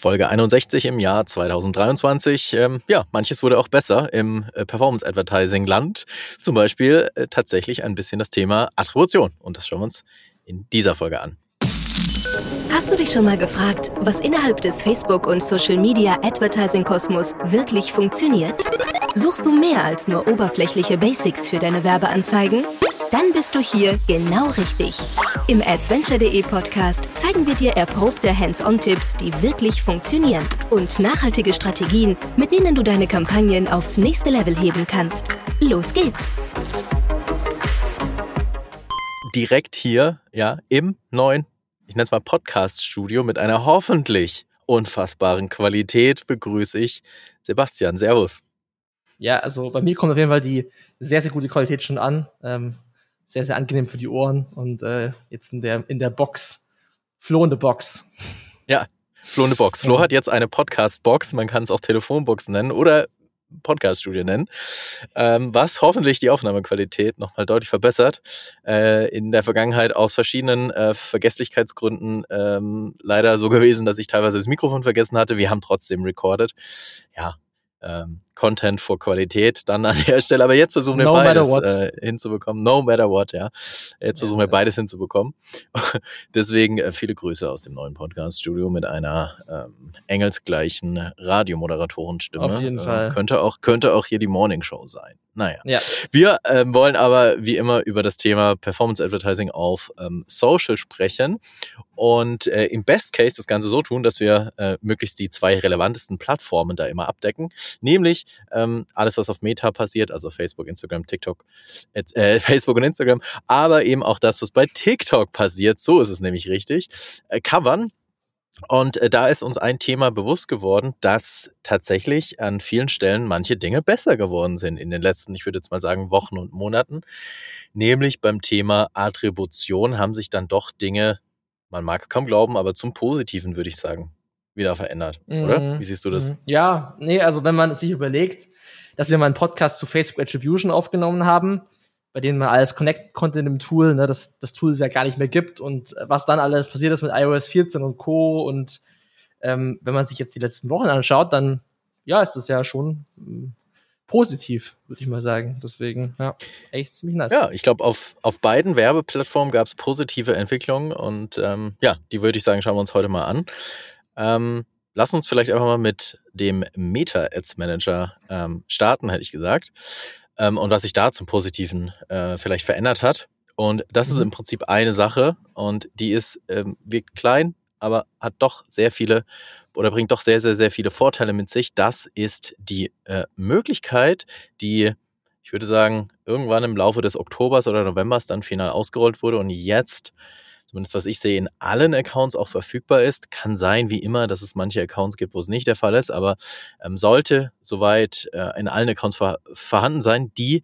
Folge 61 im Jahr 2023. Ähm, ja, manches wurde auch besser im äh, Performance Advertising Land. Zum Beispiel äh, tatsächlich ein bisschen das Thema Attribution. Und das schauen wir uns in dieser Folge an. Hast du dich schon mal gefragt, was innerhalb des Facebook- und Social-Media Advertising-Kosmos wirklich funktioniert? Suchst du mehr als nur oberflächliche Basics für deine Werbeanzeigen? Dann bist du hier genau richtig. Im Adventure.de Podcast zeigen wir dir erprobte Hands-on-Tipps, die wirklich funktionieren und nachhaltige Strategien, mit denen du deine Kampagnen aufs nächste Level heben kannst. Los geht's! Direkt hier, ja, im neuen, ich nenne es mal Podcast-Studio mit einer hoffentlich unfassbaren Qualität begrüße ich Sebastian. Servus. Ja, also bei mir kommt auf jeden Fall die sehr, sehr gute Qualität schon an. Ähm, sehr, sehr angenehm für die Ohren und äh, jetzt in der, in der Box. Flo in the Box. Ja, Flo in the Box. Flo ja. hat jetzt eine Podcast-Box, man kann es auch Telefonbox nennen oder Podcast-Studio nennen, ähm, was hoffentlich die Aufnahmequalität nochmal deutlich verbessert. Äh, in der Vergangenheit aus verschiedenen äh, Vergesslichkeitsgründen ähm, leider so gewesen, dass ich teilweise das Mikrofon vergessen hatte. Wir haben trotzdem recorded. Ja, ähm, Content vor Qualität dann an der Stelle. Aber jetzt versuchen wir no beides äh, hinzubekommen. No matter what, ja. Jetzt yes, versuchen wir yes. beides hinzubekommen. Deswegen äh, viele Grüße aus dem neuen Podcast-Studio mit einer ähm, engelsgleichen Radiomoderatorenstimme. Auf jeden äh, Fall. Könnte auch, könnte auch hier die Morning Show sein. Naja. Ja. Wir ähm, wollen aber wie immer über das Thema Performance Advertising auf ähm, Social sprechen und äh, im Best Case das Ganze so tun, dass wir äh, möglichst die zwei relevantesten Plattformen da immer abdecken, nämlich ähm, alles, was auf Meta passiert, also Facebook, Instagram, TikTok, äh, Facebook und Instagram, aber eben auch das, was bei TikTok passiert, so ist es nämlich richtig, äh, covern und äh, da ist uns ein Thema bewusst geworden, dass tatsächlich an vielen Stellen manche Dinge besser geworden sind in den letzten, ich würde jetzt mal sagen, Wochen und Monaten. Nämlich beim Thema Attribution haben sich dann doch Dinge, man mag es kaum glauben, aber zum Positiven würde ich sagen, wieder verändert, mhm. oder? Wie siehst du das? Mhm. Ja, nee, also wenn man sich überlegt, dass wir mal einen Podcast zu Facebook Attribution aufgenommen haben, bei denen man alles connecten konnte in dem Tool, ne, dass das Tool es ja gar nicht mehr gibt und äh, was dann alles passiert ist mit iOS 14 und Co. Und ähm, wenn man sich jetzt die letzten Wochen anschaut, dann ja, ist das ja schon ähm, positiv, würde ich mal sagen. Deswegen, ja, echt ziemlich nice. Ja, ich glaube, auf, auf beiden Werbeplattformen gab es positive Entwicklungen und ähm, ja, die würde ich sagen, schauen wir uns heute mal an. Ähm, lass uns vielleicht einfach mal mit dem Meta Ads Manager ähm, starten, hätte ich gesagt ähm, und was sich da zum Positiven äh, vielleicht verändert hat. Und das mhm. ist im Prinzip eine Sache und die ist, ähm, wirkt klein, aber hat doch sehr viele oder bringt doch sehr, sehr, sehr viele Vorteile mit sich. Das ist die äh, Möglichkeit, die, ich würde sagen, irgendwann im Laufe des Oktobers oder Novembers dann final ausgerollt wurde und jetzt zumindest was ich sehe, in allen Accounts auch verfügbar ist. Kann sein, wie immer, dass es manche Accounts gibt, wo es nicht der Fall ist, aber ähm, sollte soweit äh, in allen Accounts vor, vorhanden sein, die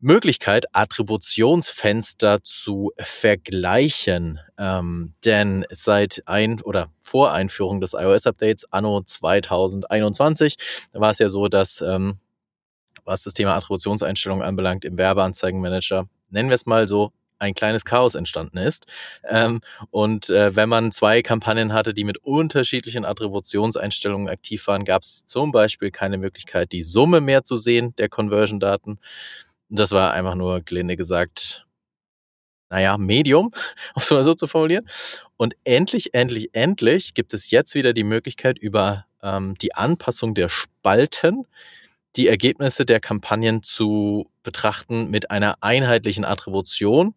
Möglichkeit, Attributionsfenster zu vergleichen. Ähm, denn seit ein oder vor Einführung des iOS-Updates anno 2021 war es ja so, dass ähm, was das Thema Attributionseinstellungen anbelangt, im Werbeanzeigenmanager, nennen wir es mal so, ein kleines Chaos entstanden ist. Ähm, und äh, wenn man zwei Kampagnen hatte, die mit unterschiedlichen Attributionseinstellungen aktiv waren, gab es zum Beispiel keine Möglichkeit, die Summe mehr zu sehen der Conversion-Daten. Das war einfach nur, gelinde gesagt, naja, Medium, um es mal so zu formulieren. Und endlich, endlich, endlich gibt es jetzt wieder die Möglichkeit, über ähm, die Anpassung der Spalten die Ergebnisse der Kampagnen zu betrachten mit einer einheitlichen Attribution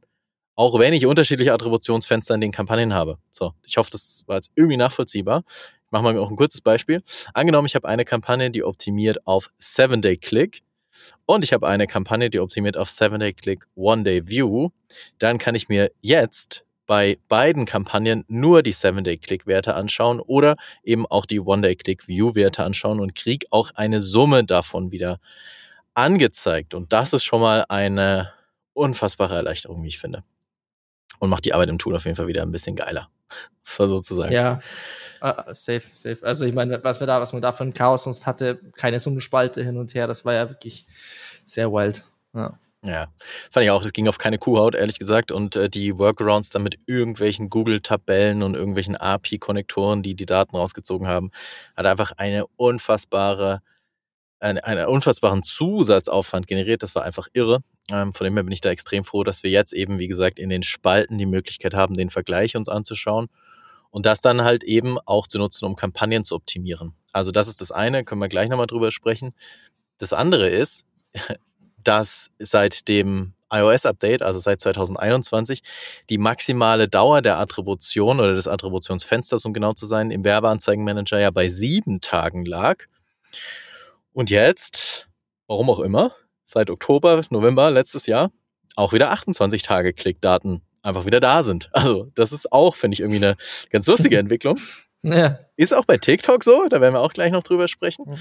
auch wenn ich unterschiedliche Attributionsfenster in den Kampagnen habe. So, ich hoffe, das war jetzt irgendwie nachvollziehbar. Ich mache mal auch ein kurzes Beispiel. Angenommen, ich habe eine Kampagne, die optimiert auf 7-Day-Click und ich habe eine Kampagne, die optimiert auf 7-Day-Click, One-Day-View. Dann kann ich mir jetzt bei beiden Kampagnen nur die 7-Day-Click-Werte anschauen oder eben auch die One-Day-Click-View-Werte anschauen und kriege auch eine Summe davon wieder angezeigt. Und das ist schon mal eine unfassbare Erleichterung, wie ich finde und macht die Arbeit im Tool auf jeden Fall wieder ein bisschen geiler. so sozusagen. Ja, uh, safe, safe. Also ich meine, was wir da, was man da für ein Chaos sonst hatte, keine so eine Spalte hin und her, das war ja wirklich sehr wild. Ja. Ja, fand ich auch. Das ging auf keine Kuhhaut, ehrlich gesagt. Und äh, die Workarounds dann mit irgendwelchen Google-Tabellen und irgendwelchen API-Konnektoren, die die Daten rausgezogen haben, hat einfach eine unfassbare, eine, einen unfassbaren Zusatzaufwand generiert. Das war einfach irre. Ähm, von dem her bin ich da extrem froh, dass wir jetzt eben, wie gesagt, in den Spalten die Möglichkeit haben, den Vergleich uns anzuschauen und das dann halt eben auch zu nutzen, um Kampagnen zu optimieren. Also das ist das eine, können wir gleich nochmal drüber sprechen. Das andere ist, dass seit dem iOS-Update, also seit 2021, die maximale Dauer der Attribution oder des Attributionsfensters, um genau zu sein, im Werbeanzeigenmanager ja bei sieben Tagen lag. Und jetzt, warum auch immer, seit Oktober, November letztes Jahr, auch wieder 28 Tage Klickdaten einfach wieder da sind. Also das ist auch, finde ich, irgendwie eine ganz lustige Entwicklung. Ja. Ist auch bei TikTok so, da werden wir auch gleich noch drüber sprechen. Mhm.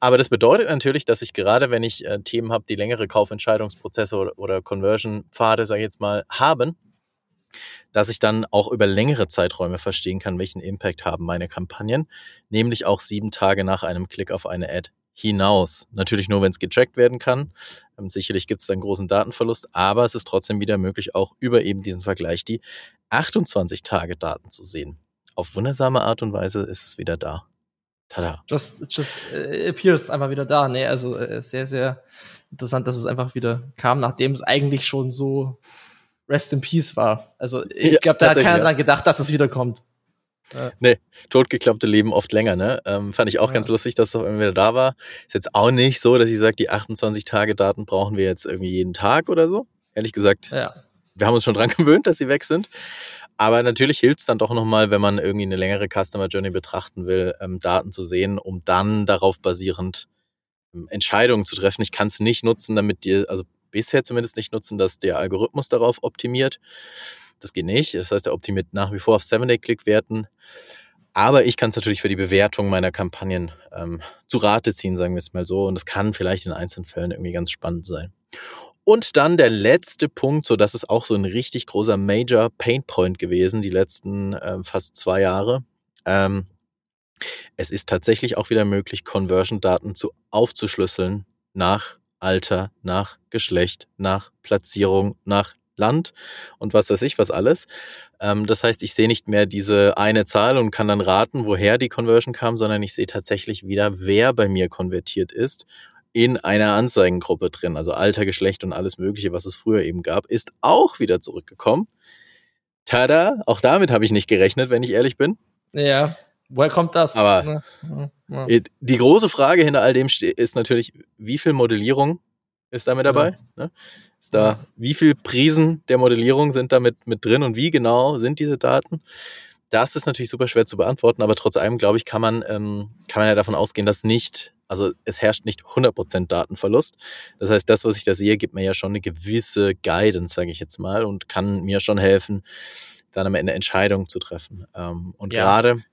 Aber das bedeutet natürlich, dass ich gerade, wenn ich äh, Themen habe, die längere Kaufentscheidungsprozesse oder, oder Conversion-Pfade, sage ich jetzt mal, haben, dass ich dann auch über längere Zeiträume verstehen kann, welchen Impact haben meine Kampagnen, nämlich auch sieben Tage nach einem Klick auf eine Ad hinaus. Natürlich nur, wenn es getrackt werden kann. Ähm, sicherlich gibt es dann großen Datenverlust, aber es ist trotzdem wieder möglich, auch über eben diesen Vergleich die 28 Tage Daten zu sehen auf wundersame Art und Weise ist es wieder da. Tada. Just, just uh, appears einfach wieder da. Nee, also äh, sehr, sehr interessant, dass es einfach wieder kam, nachdem es eigentlich schon so Rest in Peace war. Also ich ja, glaube, da hat keiner ja. dran gedacht, dass es wiederkommt. Ja. Nee, totgeklappte leben oft länger, ne? Ähm, fand ich auch ja. ganz lustig, dass es auch immer wieder da war. Ist jetzt auch nicht so, dass ich sage, die 28 Tage Daten brauchen wir jetzt irgendwie jeden Tag oder so. Ehrlich gesagt, ja. wir haben uns schon dran gewöhnt, dass sie weg sind. Aber natürlich hilft es dann doch nochmal, wenn man irgendwie eine längere Customer Journey betrachten will, ähm, Daten zu sehen, um dann darauf basierend ähm, Entscheidungen zu treffen. Ich kann es nicht nutzen, damit dir, also bisher zumindest nicht nutzen, dass der Algorithmus darauf optimiert. Das geht nicht. Das heißt, er optimiert nach wie vor auf 7-Day-Click-Werten. Aber ich kann es natürlich für die Bewertung meiner Kampagnen ähm, zu Rate ziehen, sagen wir es mal so. Und das kann vielleicht in einzelnen Fällen irgendwie ganz spannend sein. Und dann der letzte Punkt, so das ist auch so ein richtig großer Major Painpoint gewesen, die letzten äh, fast zwei Jahre. Ähm, es ist tatsächlich auch wieder möglich, Conversion-Daten zu aufzuschlüsseln nach Alter, nach Geschlecht, nach Platzierung, nach Land und was weiß ich, was alles. Ähm, das heißt, ich sehe nicht mehr diese eine Zahl und kann dann raten, woher die Conversion kam, sondern ich sehe tatsächlich wieder, wer bei mir konvertiert ist in einer Anzeigengruppe drin. Also Alter, Geschlecht und alles Mögliche, was es früher eben gab, ist auch wieder zurückgekommen. Tada, auch damit habe ich nicht gerechnet, wenn ich ehrlich bin. Ja, woher kommt das? Aber ja, ja. die große Frage hinter all dem ist natürlich, wie viel Modellierung ist da mit dabei? Ja. Ne? Ist da, wie viel Prisen der Modellierung sind da mit, mit drin und wie genau sind diese Daten? Das ist natürlich super schwer zu beantworten, aber trotz allem, glaube ich, kann man, ähm, kann man ja davon ausgehen, dass nicht also es herrscht nicht 100% Datenverlust. Das heißt, das, was ich da sehe, gibt mir ja schon eine gewisse Guidance, sage ich jetzt mal, und kann mir schon helfen, dann am Ende Entscheidungen zu treffen. Ähm, und ja. gerade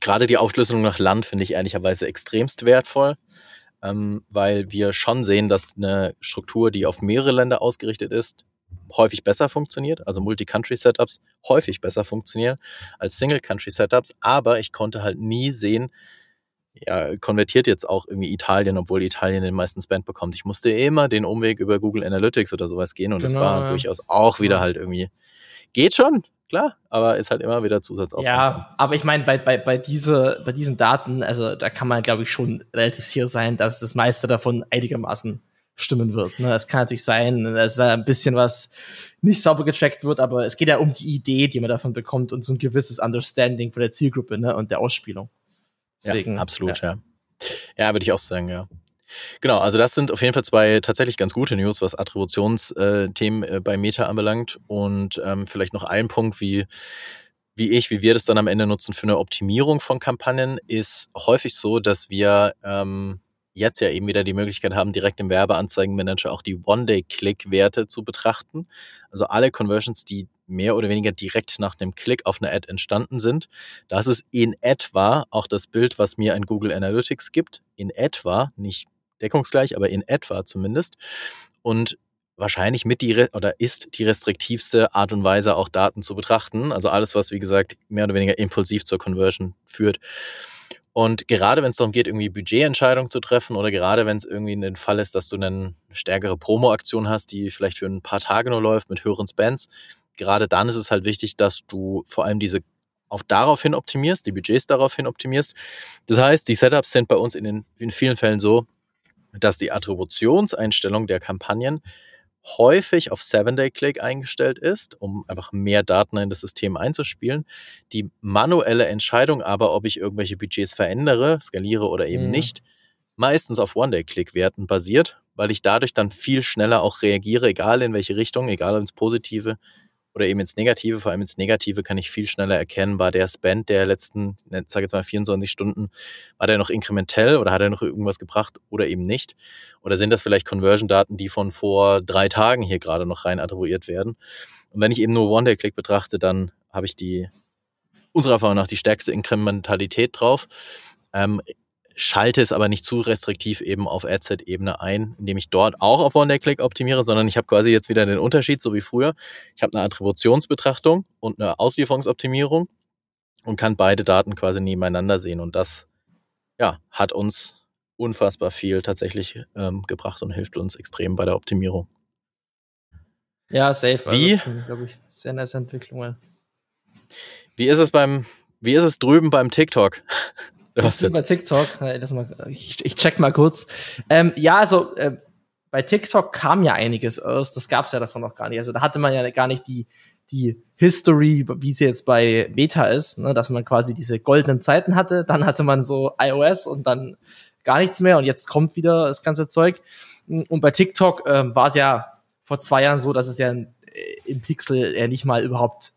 gerade die Aufschlüsselung nach Land finde ich ehrlicherweise extremst wertvoll, ähm, weil wir schon sehen, dass eine Struktur, die auf mehrere Länder ausgerichtet ist, häufig besser funktioniert, also Multi-Country-Setups häufig besser funktionieren als Single-Country-Setups, aber ich konnte halt nie sehen, ja, konvertiert jetzt auch irgendwie Italien, obwohl Italien den meisten Spend bekommt. Ich musste immer den Umweg über Google Analytics oder sowas gehen und genau, das war ja. durchaus auch wieder halt irgendwie, geht schon, klar, aber ist halt immer wieder Zusatzaufwand. Ja, aber ich meine, bei, bei, bei, diese, bei diesen Daten, also da kann man, glaube ich, schon relativ sicher sein, dass das meiste davon einigermaßen stimmen wird. Ne? Es kann natürlich sein, dass da ein bisschen was nicht sauber getrackt wird, aber es geht ja um die Idee, die man davon bekommt und so ein gewisses Understanding von der Zielgruppe ne? und der Ausspielung. Deswegen, ja, absolut, ja. ja. Ja, würde ich auch sagen, ja. Genau, also das sind auf jeden Fall zwei tatsächlich ganz gute News, was Attributionsthemen äh, bei Meta anbelangt. Und ähm, vielleicht noch ein Punkt, wie, wie ich, wie wir das dann am Ende nutzen für eine Optimierung von Kampagnen, ist häufig so, dass wir ähm, jetzt ja eben wieder die Möglichkeit haben, direkt im Werbeanzeigenmanager auch die One-Day-Click-Werte zu betrachten. Also alle Conversions, die mehr oder weniger direkt nach dem Klick auf eine Ad entstanden sind. Das ist in etwa auch das Bild, was mir ein Google Analytics gibt. In etwa, nicht deckungsgleich, aber in etwa zumindest. Und wahrscheinlich mit die oder ist die restriktivste Art und Weise auch Daten zu betrachten. Also alles, was wie gesagt mehr oder weniger impulsiv zur Conversion führt. Und gerade wenn es darum geht, irgendwie Budgetentscheidungen zu treffen oder gerade wenn es irgendwie in den Fall ist, dass du eine stärkere Promo-Aktion hast, die vielleicht für ein paar Tage nur läuft mit höheren Spends, gerade dann ist es halt wichtig, dass du vor allem diese auch daraufhin optimierst, die Budgets daraufhin optimierst. Das heißt, die Setups sind bei uns in, den, in vielen Fällen so, dass die Attributionseinstellung der Kampagnen häufig auf Seven-Day-Click eingestellt ist, um einfach mehr Daten in das System einzuspielen. Die manuelle Entscheidung aber, ob ich irgendwelche Budgets verändere, skaliere oder eben mhm. nicht, meistens auf One-Day-Click-Werten basiert, weil ich dadurch dann viel schneller auch reagiere, egal in welche Richtung, egal ins Positive oder eben ins Negative, vor allem ins Negative kann ich viel schneller erkennen, war der Spend der letzten, ne, sag jetzt mal 24 Stunden, war der noch inkrementell oder hat er noch irgendwas gebracht oder eben nicht? Oder sind das vielleicht Conversion-Daten, die von vor drei Tagen hier gerade noch rein attribuiert werden? Und wenn ich eben nur One-Day-Click betrachte, dann habe ich die, unserer Erfahrung nach, die stärkste Inkrementalität drauf. Ähm, schalte es aber nicht zu restriktiv eben auf Adset-Ebene ein, indem ich dort auch auf One-Day-Click optimiere, sondern ich habe quasi jetzt wieder den Unterschied, so wie früher. Ich habe eine Attributionsbetrachtung und eine Auslieferungsoptimierung und kann beide Daten quasi nebeneinander sehen. Und das ja, hat uns unfassbar viel tatsächlich ähm, gebracht und hilft uns extrem bei der Optimierung. Ja, safe. Also wie, also glaube ich, sehr nice Entwicklungen. Wie ist es beim, wie ist es drüben beim TikTok? Was denn? Bei TikTok, ich, ich check mal kurz. Ähm, ja, also äh, bei TikTok kam ja einiges aus, das gab's ja davon noch gar nicht. Also da hatte man ja gar nicht die, die History, wie sie jetzt bei Meta ist, ne, dass man quasi diese goldenen Zeiten hatte, dann hatte man so iOS und dann gar nichts mehr und jetzt kommt wieder das ganze Zeug. Und bei TikTok äh, war es ja vor zwei Jahren so, dass es ja in, äh, im Pixel ja nicht mal überhaupt,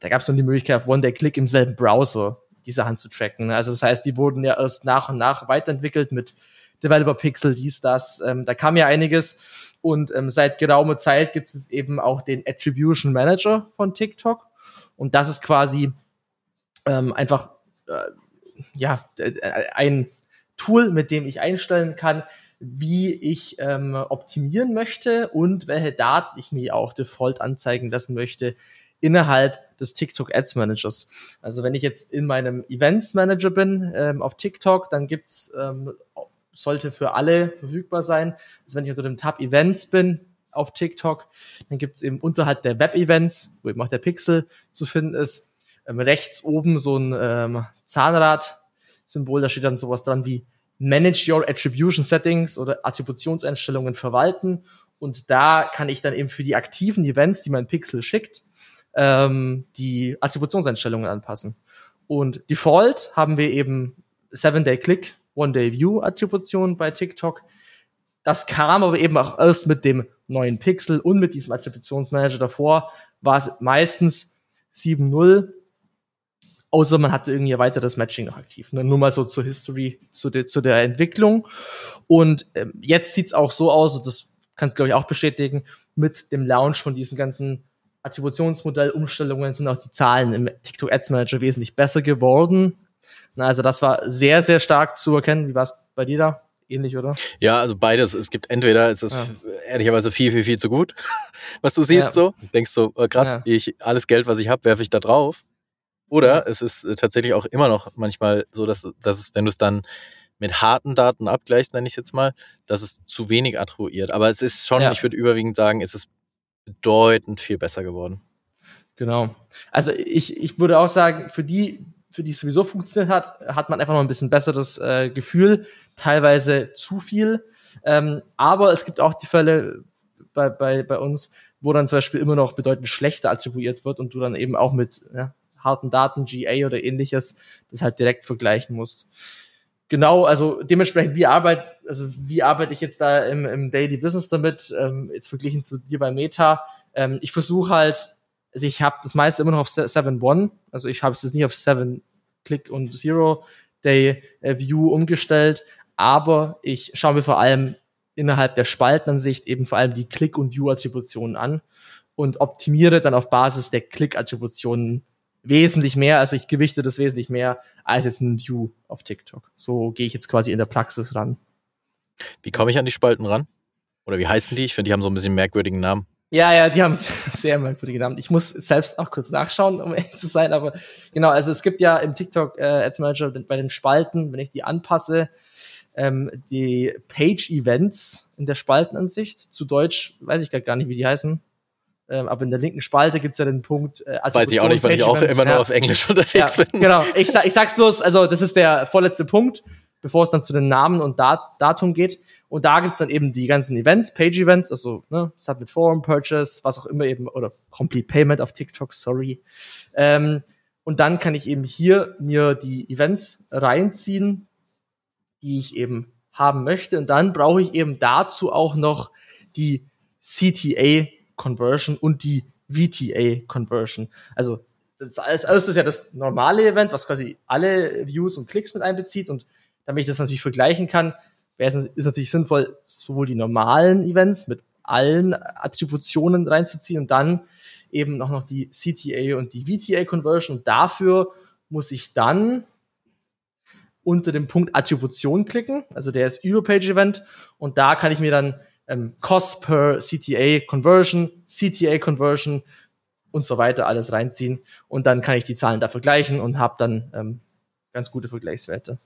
da gab es nur die Möglichkeit auf One-Day-Click im selben Browser die Sachen zu tracken. Also das heißt, die wurden ja erst nach und nach weiterentwickelt mit Developer Pixel, dies, das. Ähm, da kam ja einiges. Und ähm, seit geraumer Zeit gibt es eben auch den Attribution Manager von TikTok. Und das ist quasi ähm, einfach äh, ja ein Tool, mit dem ich einstellen kann, wie ich ähm, optimieren möchte und welche Daten ich mir auch default anzeigen lassen möchte innerhalb des TikTok Ads Managers. Also wenn ich jetzt in meinem Events Manager bin ähm, auf TikTok, dann gibt's ähm, sollte für alle verfügbar sein. Also wenn ich unter dem Tab Events bin auf TikTok, dann gibt's eben unterhalb der Web Events, wo eben auch der Pixel zu finden ist, ähm, rechts oben so ein ähm, Zahnrad-Symbol, da steht dann sowas dran wie Manage your Attribution Settings oder Attributionseinstellungen verwalten. Und da kann ich dann eben für die aktiven Events, die mein Pixel schickt, ähm, die Attributionseinstellungen anpassen. Und Default haben wir eben Seven-Day-Click, One-Day-View-Attribution bei TikTok. Das kam aber eben auch erst mit dem neuen Pixel und mit diesem Attributionsmanager davor war es meistens 7.0, außer man hatte irgendwie weiteres Matching noch aktiv. Ne? Nur mal so zur History, zu, de, zu der Entwicklung. Und ähm, jetzt sieht's auch so aus, und das kannst du, glaube ich, auch bestätigen, mit dem Launch von diesen ganzen Attributionsmodellumstellungen sind auch die Zahlen im TikTok Ads Manager wesentlich besser geworden. Na, also das war sehr, sehr stark zu erkennen. Wie war es bei dir da? Ähnlich, oder? Ja, also beides. Es gibt entweder ist es ja. ehrlicherweise viel, viel, viel zu gut, was du siehst ja. so. Denkst du, oh, krass, ja. ich, alles Geld, was ich habe, werfe ich da drauf. Oder es ist äh, tatsächlich auch immer noch manchmal so, dass, dass es, wenn du es dann mit harten Daten abgleichst, nenne ich es jetzt mal, dass es zu wenig attribuiert. Aber es ist schon, ich würde überwiegend sagen, es ist bedeutend viel besser geworden. Genau. Also ich, ich würde auch sagen, für die, für die es sowieso funktioniert hat, hat man einfach noch ein bisschen besseres äh, Gefühl, teilweise zu viel. Ähm, aber es gibt auch die Fälle bei, bei, bei uns, wo dann zum Beispiel immer noch bedeutend schlechter attribuiert wird und du dann eben auch mit ja, harten Daten, GA oder ähnliches, das halt direkt vergleichen musst. Genau, also dementsprechend, wie arbeite, also wie arbeite ich jetzt da im, im Daily Business damit, ähm, jetzt verglichen zu dir bei Meta. Ähm, ich versuche halt, also ich habe das meiste immer noch auf 7.1, also ich habe es jetzt nicht auf 7 Click und Zero Day äh, View umgestellt, aber ich schaue mir vor allem innerhalb der Spaltenansicht eben vor allem die Click- und View-Attributionen an und optimiere dann auf Basis der Click-Attributionen wesentlich mehr, also ich gewichte das wesentlich mehr als jetzt ein View auf TikTok. So gehe ich jetzt quasi in der Praxis ran. Wie komme ich an die Spalten ran? Oder wie heißen die? Ich finde, die haben so ein bisschen merkwürdigen Namen. Ja, ja, die haben sehr merkwürdige Namen. Ich muss selbst auch kurz nachschauen, um ehrlich zu sein, aber genau, also es gibt ja im TikTok äh, Ads Manager bei den Spalten, wenn ich die anpasse, ähm, die Page-Events in der Spaltenansicht. Zu Deutsch weiß ich gar nicht, wie die heißen. Ähm, aber in der linken Spalte gibt's ja den Punkt äh, Weiß ich auch nicht, weil ich auch immer ja. nur auf Englisch unterwegs ja, bin. Genau, ich, ich sag's bloß, also das ist der vorletzte Punkt, bevor es dann zu den Namen und Dat Datum geht. Und da gibt's dann eben die ganzen Events, Page-Events, also ne, Submit Form, Purchase, was auch immer eben, oder Complete Payment auf TikTok, sorry. Ähm, und dann kann ich eben hier mir die Events reinziehen, die ich eben haben möchte. Und dann brauche ich eben dazu auch noch die CTA Conversion und die VTA Conversion. Also das ist alles, alles das ist ja das normale Event, was quasi alle Views und Klicks mit einbezieht. Und damit ich das natürlich vergleichen kann, wäre es ist natürlich sinnvoll, sowohl die normalen Events mit allen Attributionen reinzuziehen und dann eben noch, noch die CTA und die VTA Conversion. Und dafür muss ich dann unter dem Punkt Attribution klicken. Also der ist über Page Event. Und da kann ich mir dann ähm, Cost per CTA Conversion, CTA Conversion und so weiter alles reinziehen. Und dann kann ich die Zahlen da vergleichen und habe dann ähm, ganz gute Vergleichswerte.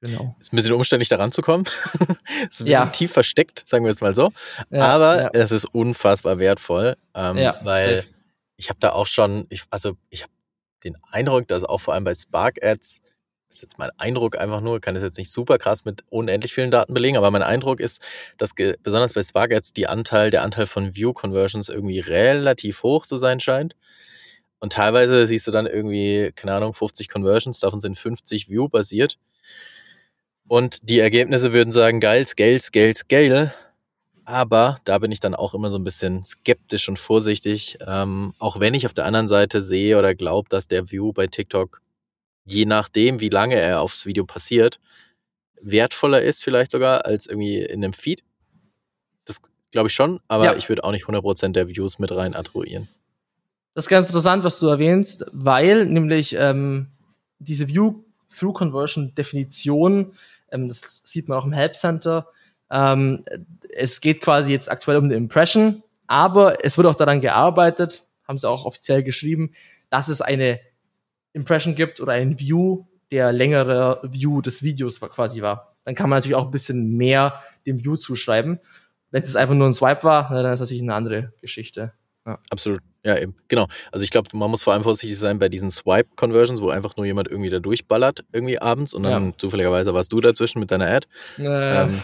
Genau. Ist ein bisschen umständlich daran zu kommen. ist ein bisschen ja. tief versteckt, sagen wir es mal so. Ja, Aber ja. es ist unfassbar wertvoll, ähm, weil safe. ich habe da auch schon, ich, also ich habe den Eindruck, dass auch vor allem bei Spark Ads ist jetzt mein Eindruck einfach nur, kann das jetzt nicht super krass mit unendlich vielen Daten belegen, aber mein Eindruck ist, dass besonders bei Spark Ads die Anteil, der Anteil von View Conversions irgendwie relativ hoch zu sein scheint. Und teilweise siehst du dann irgendwie, keine Ahnung, 50 Conversions, davon sind 50 View basiert. Und die Ergebnisse würden sagen, geil, scale, scale, scale. Aber da bin ich dann auch immer so ein bisschen skeptisch und vorsichtig. Ähm, auch wenn ich auf der anderen Seite sehe oder glaube, dass der View bei TikTok je nachdem, wie lange er aufs Video passiert, wertvoller ist vielleicht sogar als irgendwie in einem Feed. Das glaube ich schon, aber ja. ich würde auch nicht 100% der Views mit rein attribuieren. Das ist ganz interessant, was du erwähnst, weil nämlich ähm, diese View-Through-Conversion-Definition, ähm, das sieht man auch im Help Center, ähm, es geht quasi jetzt aktuell um eine Impression, aber es wird auch daran gearbeitet, haben sie auch offiziell geschrieben, dass es eine Impression gibt oder ein View, der längere View des Videos quasi war. Dann kann man natürlich auch ein bisschen mehr dem View zuschreiben. Wenn es einfach nur ein Swipe war, dann ist natürlich eine andere Geschichte. Ja. Absolut. Ja, eben. Genau. Also ich glaube, man muss vor allem vorsichtig sein bei diesen Swipe-Conversions, wo einfach nur jemand irgendwie da durchballert, irgendwie abends und dann ja. zufälligerweise warst du dazwischen mit deiner Ad. Äh. Ähm,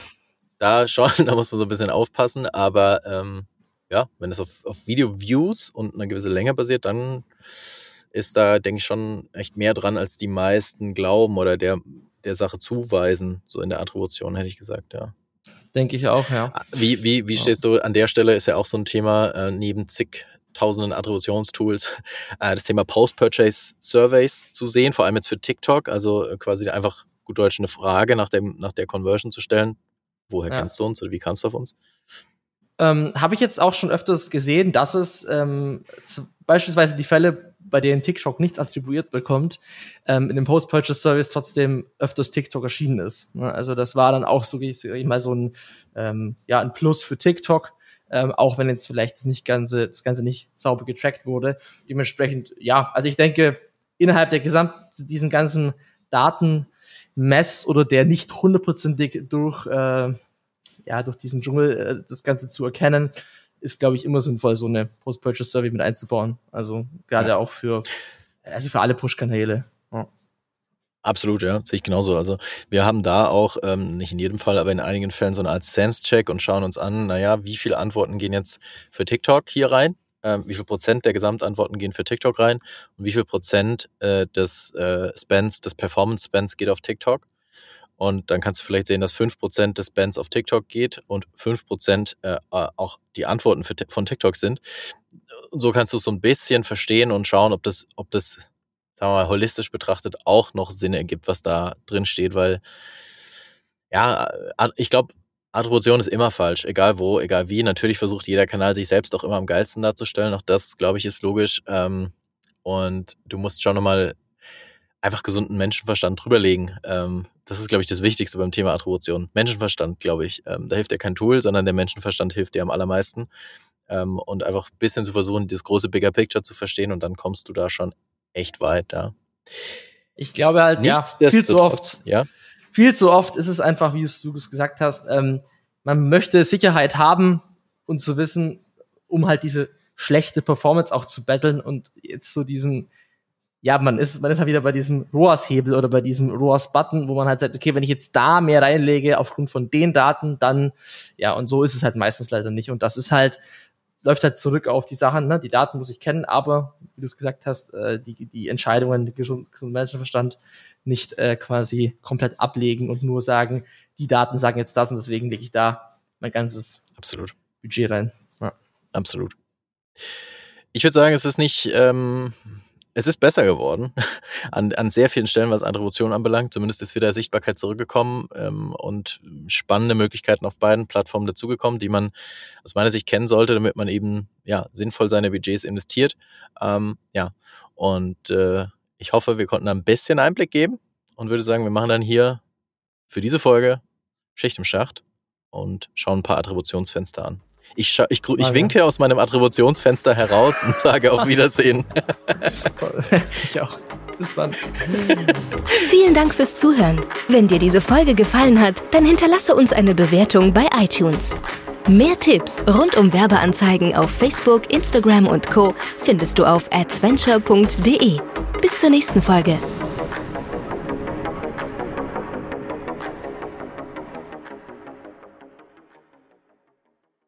da schon, da muss man so ein bisschen aufpassen, aber ähm, ja, wenn es auf, auf Video-Views und eine gewisse Länge basiert, dann ist da, denke ich, schon echt mehr dran, als die meisten glauben oder der, der Sache zuweisen, so in der Attribution, hätte ich gesagt, ja. Denke ich auch, ja. Ah, wie, wie, wie stehst du an der Stelle? Ist ja auch so ein Thema, äh, neben zig tausenden Attributionstools, äh, das Thema Post-Purchase Surveys zu sehen, vor allem jetzt für TikTok, also äh, quasi einfach gut Deutsch eine Frage nach, dem, nach der Conversion zu stellen. Woher ja. kennst du uns oder wie kamst du auf uns? Ähm, Habe ich jetzt auch schon öfters gesehen, dass es ähm, beispielsweise die Fälle bei denen TikTok nichts attribuiert bekommt, ähm, in dem Post-Purchase-Service trotzdem öfters TikTok erschienen ist. Ne? Also das war dann auch so, ich mal so ein, ähm, ja, ein Plus für TikTok, ähm, auch wenn jetzt vielleicht das nicht ganze, das Ganze nicht sauber getrackt wurde. Dementsprechend, ja, also ich denke, innerhalb der Gesamt, diesen ganzen Datenmess oder der nicht hundertprozentig durch, äh, ja, durch diesen Dschungel äh, das Ganze zu erkennen, ist, glaube ich, immer sinnvoll, so eine Post-Purchase-Survey mit einzubauen. Also gerade ja. auch für, also für alle Push-Kanäle. Ja. Absolut, ja, sehe ich genauso. Also wir haben da auch, ähm, nicht in jedem Fall, aber in einigen Fällen so eine Art Sense-Check und schauen uns an, naja, wie viele Antworten gehen jetzt für TikTok hier rein? Ähm, wie viel Prozent der Gesamtantworten gehen für TikTok rein und wie viel Prozent äh, des äh, Spends, des Performance-Spends geht auf TikTok? Und dann kannst du vielleicht sehen, dass 5% des Bands auf TikTok geht und 5% äh, auch die Antworten für, von TikTok sind. Und so kannst du es so ein bisschen verstehen und schauen, ob das, ob das, sagen wir mal, holistisch betrachtet auch noch Sinn ergibt, was da drin steht, weil ja, ich glaube, Attribution ist immer falsch, egal wo, egal wie. Natürlich versucht jeder Kanal sich selbst auch immer am geilsten darzustellen. Auch das, glaube ich, ist logisch. Ähm, und du musst schon nochmal einfach gesunden Menschenverstand drüberlegen. Ähm, das ist, glaube ich, das Wichtigste beim Thema Attribution. Menschenverstand, glaube ich. Ähm, da hilft dir kein Tool, sondern der Menschenverstand hilft dir am allermeisten. ähm, und einfach ein bisschen zu versuchen, das große Bigger Picture zu verstehen und dann kommst du da schon echt weit, ja. Ich glaube halt, ja, viel zu oft, ja. viel zu oft ist es einfach, wie du es gesagt hast, ähm, man möchte Sicherheit haben und zu wissen, um halt diese schlechte Performance auch zu battlen und jetzt so diesen, ja, man ist, man ist halt wieder bei diesem ROAS-Hebel oder bei diesem ROAS-Button, wo man halt sagt, okay, wenn ich jetzt da mehr reinlege aufgrund von den Daten, dann, ja, und so ist es halt meistens leider nicht. Und das ist halt, läuft halt zurück auf die Sachen, ne? die Daten muss ich kennen, aber, wie du es gesagt hast, äh, die, die Entscheidungen, gesund, gesund Menschenverstand nicht äh, quasi komplett ablegen und nur sagen, die Daten sagen jetzt das und deswegen lege ich da mein ganzes Absolut. Budget rein. Ja. Absolut. Ich würde sagen, es ist nicht, ähm, es ist besser geworden an, an sehr vielen Stellen, was Attribution anbelangt. Zumindest ist wieder Sichtbarkeit zurückgekommen ähm, und spannende Möglichkeiten auf beiden Plattformen dazugekommen, die man aus meiner Sicht kennen sollte, damit man eben ja sinnvoll seine Budgets investiert. Ähm, ja, und äh, ich hoffe, wir konnten ein bisschen Einblick geben und würde sagen, wir machen dann hier für diese Folge Schicht im Schacht und schauen ein paar Attributionsfenster an. Ich, ich, ich, ich winke aus meinem Attributionsfenster heraus und sage auf Wiedersehen. ich auch. Bis dann. Vielen Dank fürs Zuhören. Wenn dir diese Folge gefallen hat, dann hinterlasse uns eine Bewertung bei iTunes. Mehr Tipps rund um Werbeanzeigen auf Facebook, Instagram und Co. findest du auf adventure.de. Bis zur nächsten Folge.